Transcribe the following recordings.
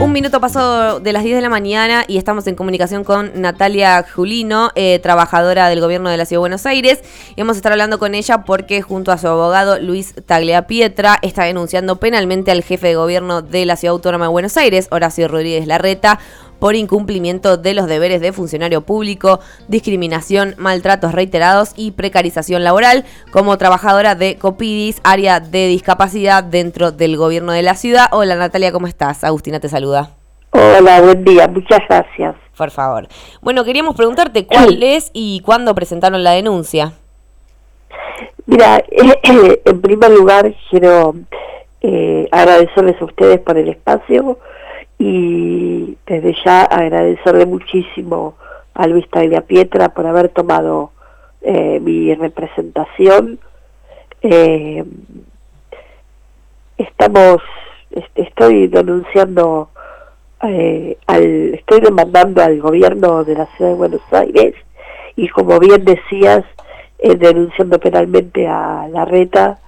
Un minuto pasó de las 10 de la mañana y estamos en comunicación con Natalia Julino, eh, trabajadora del gobierno de la Ciudad de Buenos Aires. Y vamos a estar hablando con ella porque junto a su abogado Luis Tagliapietra está denunciando penalmente al jefe de gobierno de la Ciudad Autónoma de Buenos Aires, Horacio Rodríguez Larreta, por incumplimiento de los deberes de funcionario público, discriminación, maltratos reiterados y precarización laboral como trabajadora de Copidis, área de discapacidad dentro del gobierno de la ciudad. Hola Natalia, ¿cómo estás? Agustina te saluda. Hola, buen día, muchas gracias. Por favor. Bueno, queríamos preguntarte cuál es y cuándo presentaron la denuncia. Mira, en primer lugar quiero eh, agradecerles a ustedes por el espacio y desde ya agradecerle muchísimo a Luis Taglia Pietra por haber tomado eh, mi representación. Eh, estamos, estoy denunciando, eh, al, estoy demandando al gobierno de la ciudad de Buenos Aires y como bien decías, denunciando penalmente a la reta,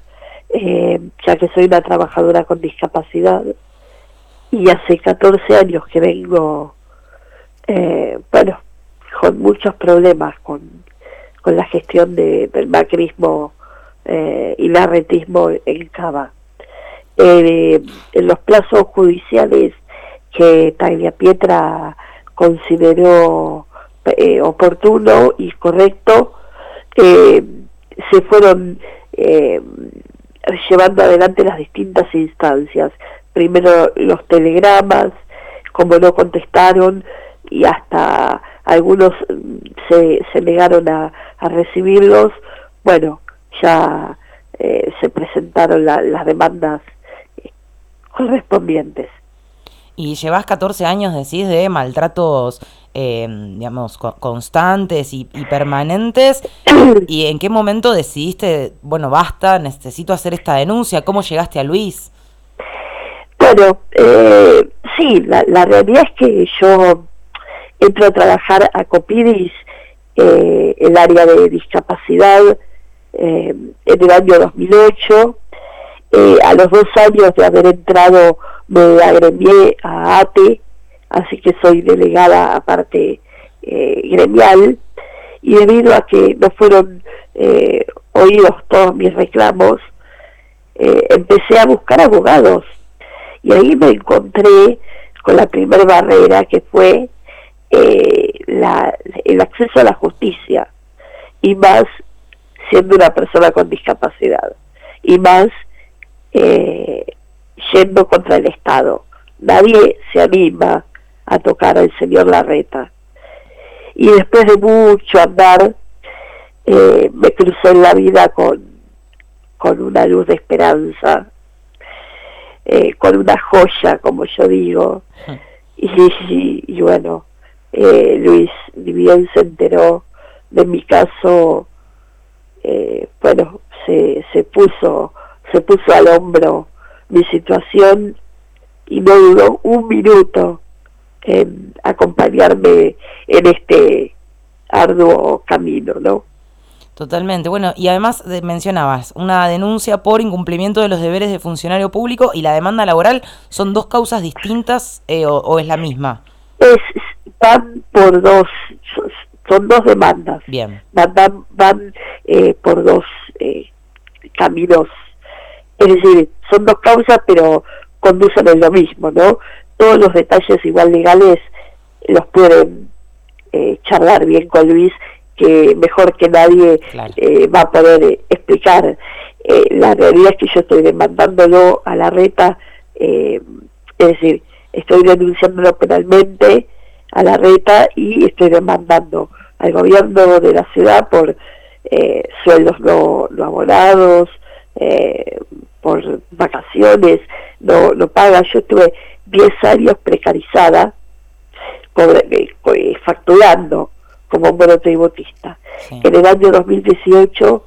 ya que soy una trabajadora con discapacidad y hace 14 años que vengo, eh, bueno, con muchos problemas con, con la gestión de, del macrismo eh, y el arretismo en Cava. Eh, en los plazos judiciales que Taglia Pietra consideró oportuno y correcto, se fueron llevando adelante las distintas instancias primero los telegramas, como no contestaron y hasta algunos mm, se, se negaron a, recibirlos, bueno, ya eh, se presentaron las demandas eh, correspondientes. Y llevas 14 años, decís, de maltratos, eh, digamos, constantes y, y, permanentes. ¿Y en qué momento decidiste, bueno, basta, necesito hacer esta denuncia? ¿Cómo llegaste a Luis? Bueno, eh, sí, la, realidad es que yo entro a trabajar a Copidis, eh, el área de discapacidad, eh, en el año 2008. Eh, a los dos años de haber entrado me agremié a ATE, así que soy delegada aparte eh, gremial, y debido a que no fueron oídos todos mis reclamos, empecé a buscar abogados y ahí me encontré con la primera barrera que fue eh, el acceso a la justicia y más siendo una persona con discapacidad y más eh, yendo contra el Estado. Nadie se anima a tocar al señor Larreta. Y después de mucho andar, eh, me crucé en la vida con, con una luz de esperanza eh, con una joya, como yo digo. Y, bueno, eh, Luis bien se enteró de mi caso, eh, bueno, se, se puso se puso al hombro mi situación y no dudó un minuto en acompañarme en este arduo camino, ¿no? Totalmente. Bueno, y además mencionabas una denuncia por incumplimiento de los deberes de funcionario público y la demanda laboral. ¿Son dos causas distintas eh, o, es la misma? Es, van por dos, son dos demandas. Bien. Van, van, eh, por dos eh, caminos. Es decir, son dos causas, pero conducen en lo mismo, ¿no? Todos los detalles igual legales los pueden charlar bien con Luis que mejor que nadie eh, va a poder eh, explicar. Eh, la realidad es que yo estoy demandándolo a la reta, es decir, estoy denunciándolo penalmente a la reta y estoy demandando al gobierno de la ciudad por sueldos no, no abonados, por vacaciones, no, no paga. Yo estuve 10 años precarizada, facturando como monotributista. En el año 2018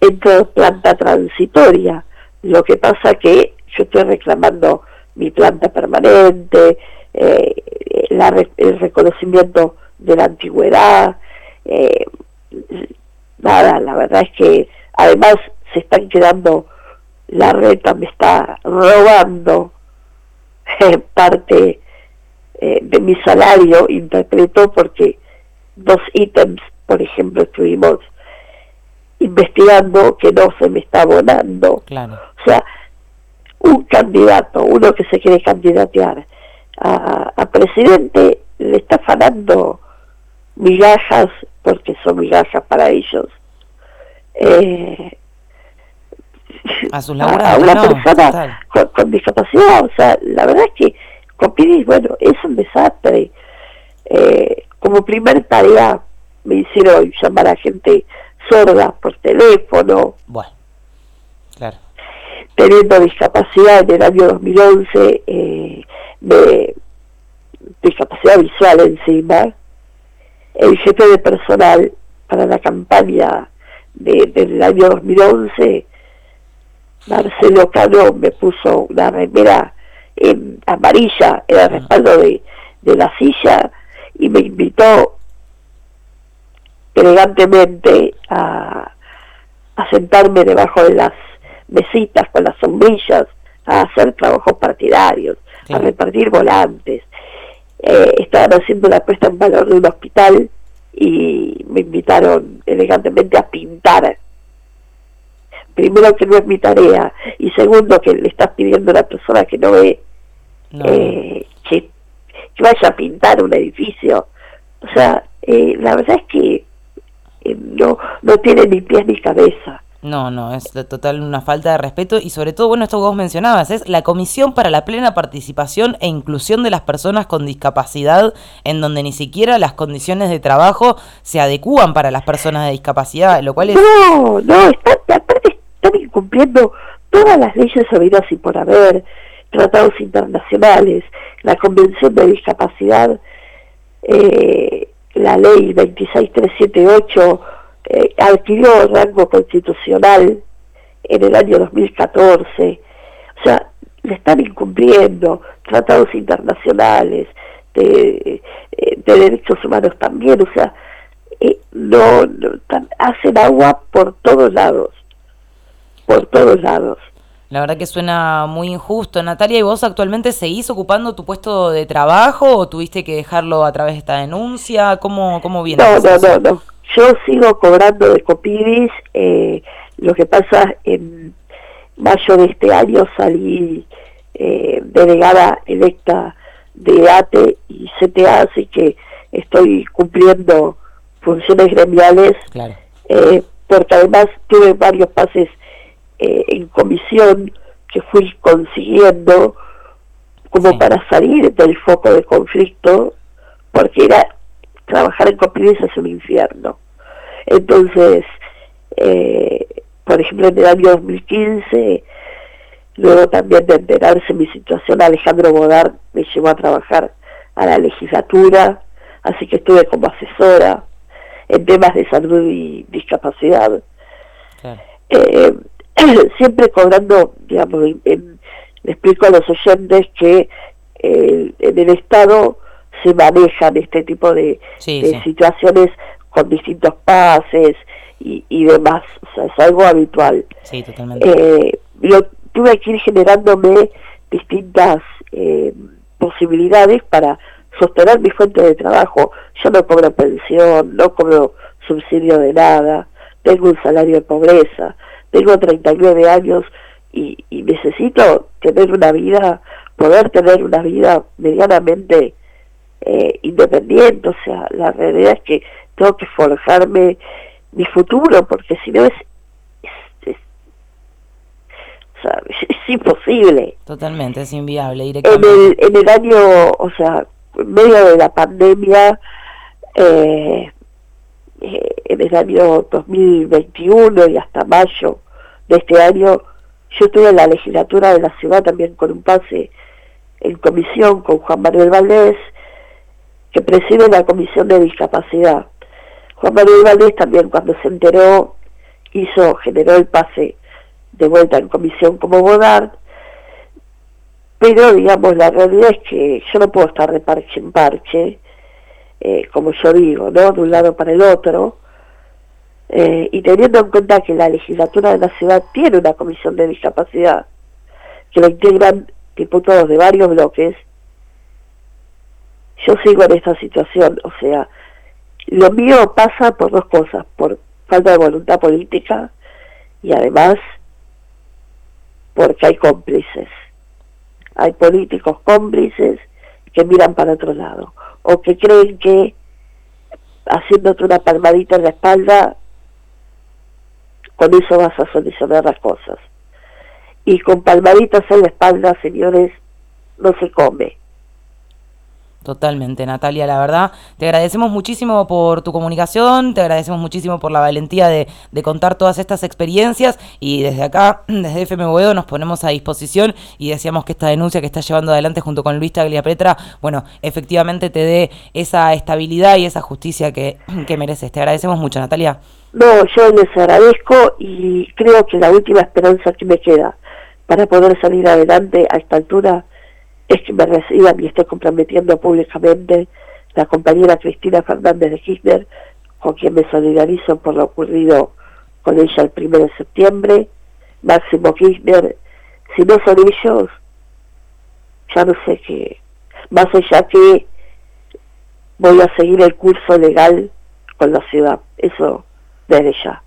entro planta transitoria, lo que pasa que yo estoy reclamando mi planta permanente, eh, el reconocimiento de la antigüedad, eh, nada, la verdad es que además se están quedando, la reta me está robando parte eh, de mi salario, interpreto, porque dos ítems, por ejemplo, estuvimos investigando que no se me está abonando. Claro. O sea, un candidato, uno que se quiere candidatear a, presidente, le está afanando migajas, porque son migajas para ellos. Eh, a, su a, una persona con, discapacidad. O sea, la verdad es que Copidis, bueno, es un desastre. Eh, como primer tarea me hicieron llamar a gente sorda por teléfono. Bueno, claro. Teniendo discapacidad en el año 2011, eh, de discapacidad visual encima, el jefe de personal para la campaña de, del año 2011, Marcelo Cano, me puso una remera en amarilla en el respaldo de, de la silla y me invitó elegantemente a, a sentarme debajo de las mesitas con las sombrillas, a hacer trabajos partidarios, a repartir volantes. Eh, estaban haciendo la puesta en valor de un hospital y me invitaron elegantemente a pintar. Primero que no es mi tarea y segundo que le estás pidiendo a la persona que no ve eh, que, que, vaya a pintar un edificio. O sea, eh, la verdad es que eh, no, no tiene ni pies ni cabeza. No, no, es total una falta de respeto y sobre todo, bueno, esto que vos mencionabas, es la Comisión para la Plena Participación e Inclusión de las Personas con Discapacidad, en donde ni siquiera las condiciones de trabajo se adecúan para las personas de discapacidad, lo cual es... No, no, está, aparte están incumpliendo todas las leyes habidas y por haber, tratados internacionales, la Convención de Discapacidad, eh, la ley 26378 eh, adquirió rango constitucional en el año 2014. O sea, le están incumpliendo tratados internacionales de, eh, de derechos humanos también. O sea, eh, no, no hacen agua por todos lados. Por todos lados. La verdad que suena muy injusto. Natalia, ¿y vos actualmente seguís ocupando tu puesto de trabajo o tuviste que dejarlo a través de esta denuncia? ¿Cómo, cómo viene? No, no, no, no. Yo sigo cobrando de Copidis. Eh, lo que pasa, en mayo de este año salí eh, delegada electa de ATE y CTA, así que estoy cumpliendo funciones gremiales. Claro. Eh, porque además tuve varios pases eh, en comisión que fui consiguiendo como para salir del foco de conflicto, porque era trabajar en Copidis es un infierno. Entonces, eh, por ejemplo, en el año 2015, luego también de enterarse mi situación, Alejandro Bodar me llevó a trabajar a la legislatura, así que estuve como asesora en temas de salud y discapacidad. Eh, siempre cobrando, digamos, le explico a los oyentes que eh, en el Estado se manejan este tipo de, situaciones con distintos pases y, y, demás, o sea, es algo habitual. Sí, totalmente. Eh, yo tuve que ir generándome distintas eh, posibilidades para sostener mi fuente de trabajo. Yo no cobro pensión, no cobro subsidio de nada, tengo un salario de pobreza, tengo 39 años y, y necesito tener una vida, poder tener una vida medianamente eh, independiente, o sea, la realidad es que tengo que forjarme mi futuro, porque si no es, es, imposible. Totalmente, es inviable. En el, en el año, o sea, en medio de la pandemia, eh, eh, en el año 2021 y hasta mayo de este año, yo estuve en la legislatura de la ciudad también con un pase en comisión con Juan Manuel Valdés, que preside la comisión de discapacidad. Juan Manuel Valdés también cuando se enteró hizo, generó el pase de vuelta en comisión como Bodard, pero digamos la realidad es que yo no puedo estar de parche en parche, eh, como yo digo, ¿no? De un lado para el otro. Eh, y teniendo en cuenta que la legislatura de la ciudad tiene una comisión de discapacidad, que la integran diputados de varios bloques, yo sigo en esta situación, o sea, lo mío pasa por dos cosas, por falta de voluntad política y además porque hay cómplices. Hay políticos cómplices que miran para otro lado o que creen que haciéndote una palmadita en la espalda con eso vas a solucionar las cosas. Y con palmaditas en la espalda, señores, no se come. Totalmente, Natalia, la verdad. Te agradecemos muchísimo por tu comunicación, te agradecemos muchísimo por la valentía de, contar todas estas experiencias y desde acá, desde FMWO, nos ponemos a disposición y deseamos que esta denuncia que estás llevando adelante junto con Luis Tagliapetra, bueno, efectivamente te dé esa estabilidad y esa justicia que, que mereces. Te agradecemos mucho, Natalia. No, yo les agradezco y creo que la última esperanza que me queda para poder salir adelante a esta altura es que me reciban y estoy comprometiendo públicamente la compañera Cristina Fernández de Kirchner, con quien me solidarizo por lo ocurrido con ella el primero de septiembre, Máximo Kirchner, si no son ellos, ya no sé qué, más allá que voy a seguir el curso legal con la ciudad, eso desde ya,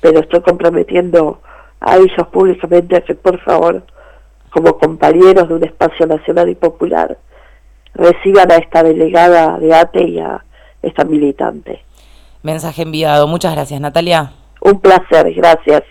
pero estoy comprometiendo a ellos públicamente que por favor como compañeros de un espacio nacional y popular, reciban a esta delegada de ATE y a esta militante. Mensaje enviado. Muchas gracias, Natalia. Un placer, gracias.